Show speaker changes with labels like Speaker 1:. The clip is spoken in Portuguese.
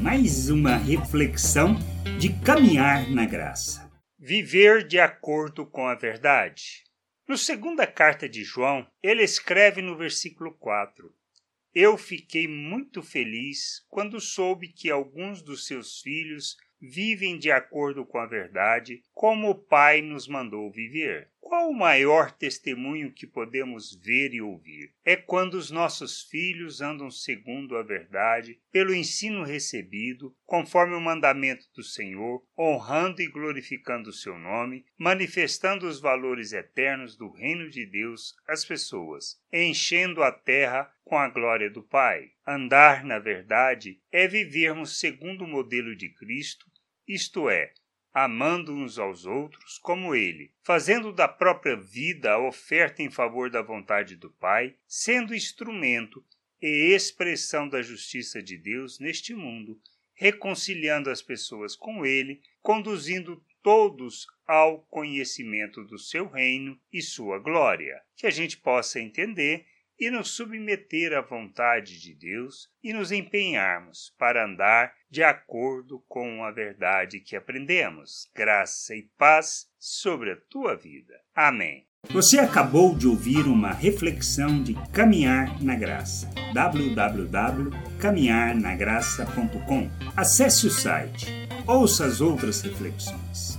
Speaker 1: mais uma reflexão de caminhar na graça.
Speaker 2: Viver de acordo com a verdade. No segunda carta de João, ele escreve no versículo 4: Eu fiquei muito feliz quando soube que alguns dos seus filhos vivem de acordo com a verdade, como o Pai nos mandou viver. Qual o maior testemunho que podemos ver e ouvir? É quando os nossos filhos andam segundo a verdade, pelo ensino recebido, conforme o mandamento do Senhor, honrando e glorificando o seu nome, manifestando os valores eternos do reino de Deus às pessoas, enchendo a terra com a glória do Pai. Andar na verdade é vivermos segundo o modelo de Cristo, isto é, amando uns aos outros como ele, fazendo da própria vida a oferta em favor da vontade do Pai, sendo instrumento e expressão da justiça de Deus neste mundo, reconciliando as pessoas com ele, conduzindo todos ao conhecimento do seu reino e sua glória. Que a gente possa entender e nos submeter à vontade de Deus e nos empenharmos para andar de acordo com a verdade que aprendemos. Graça e paz sobre a tua vida. Amém.
Speaker 1: Você acabou de ouvir uma reflexão de Caminhar na Graça. www.caminharnagraça.com. Acesse o site. Ouça as outras reflexões.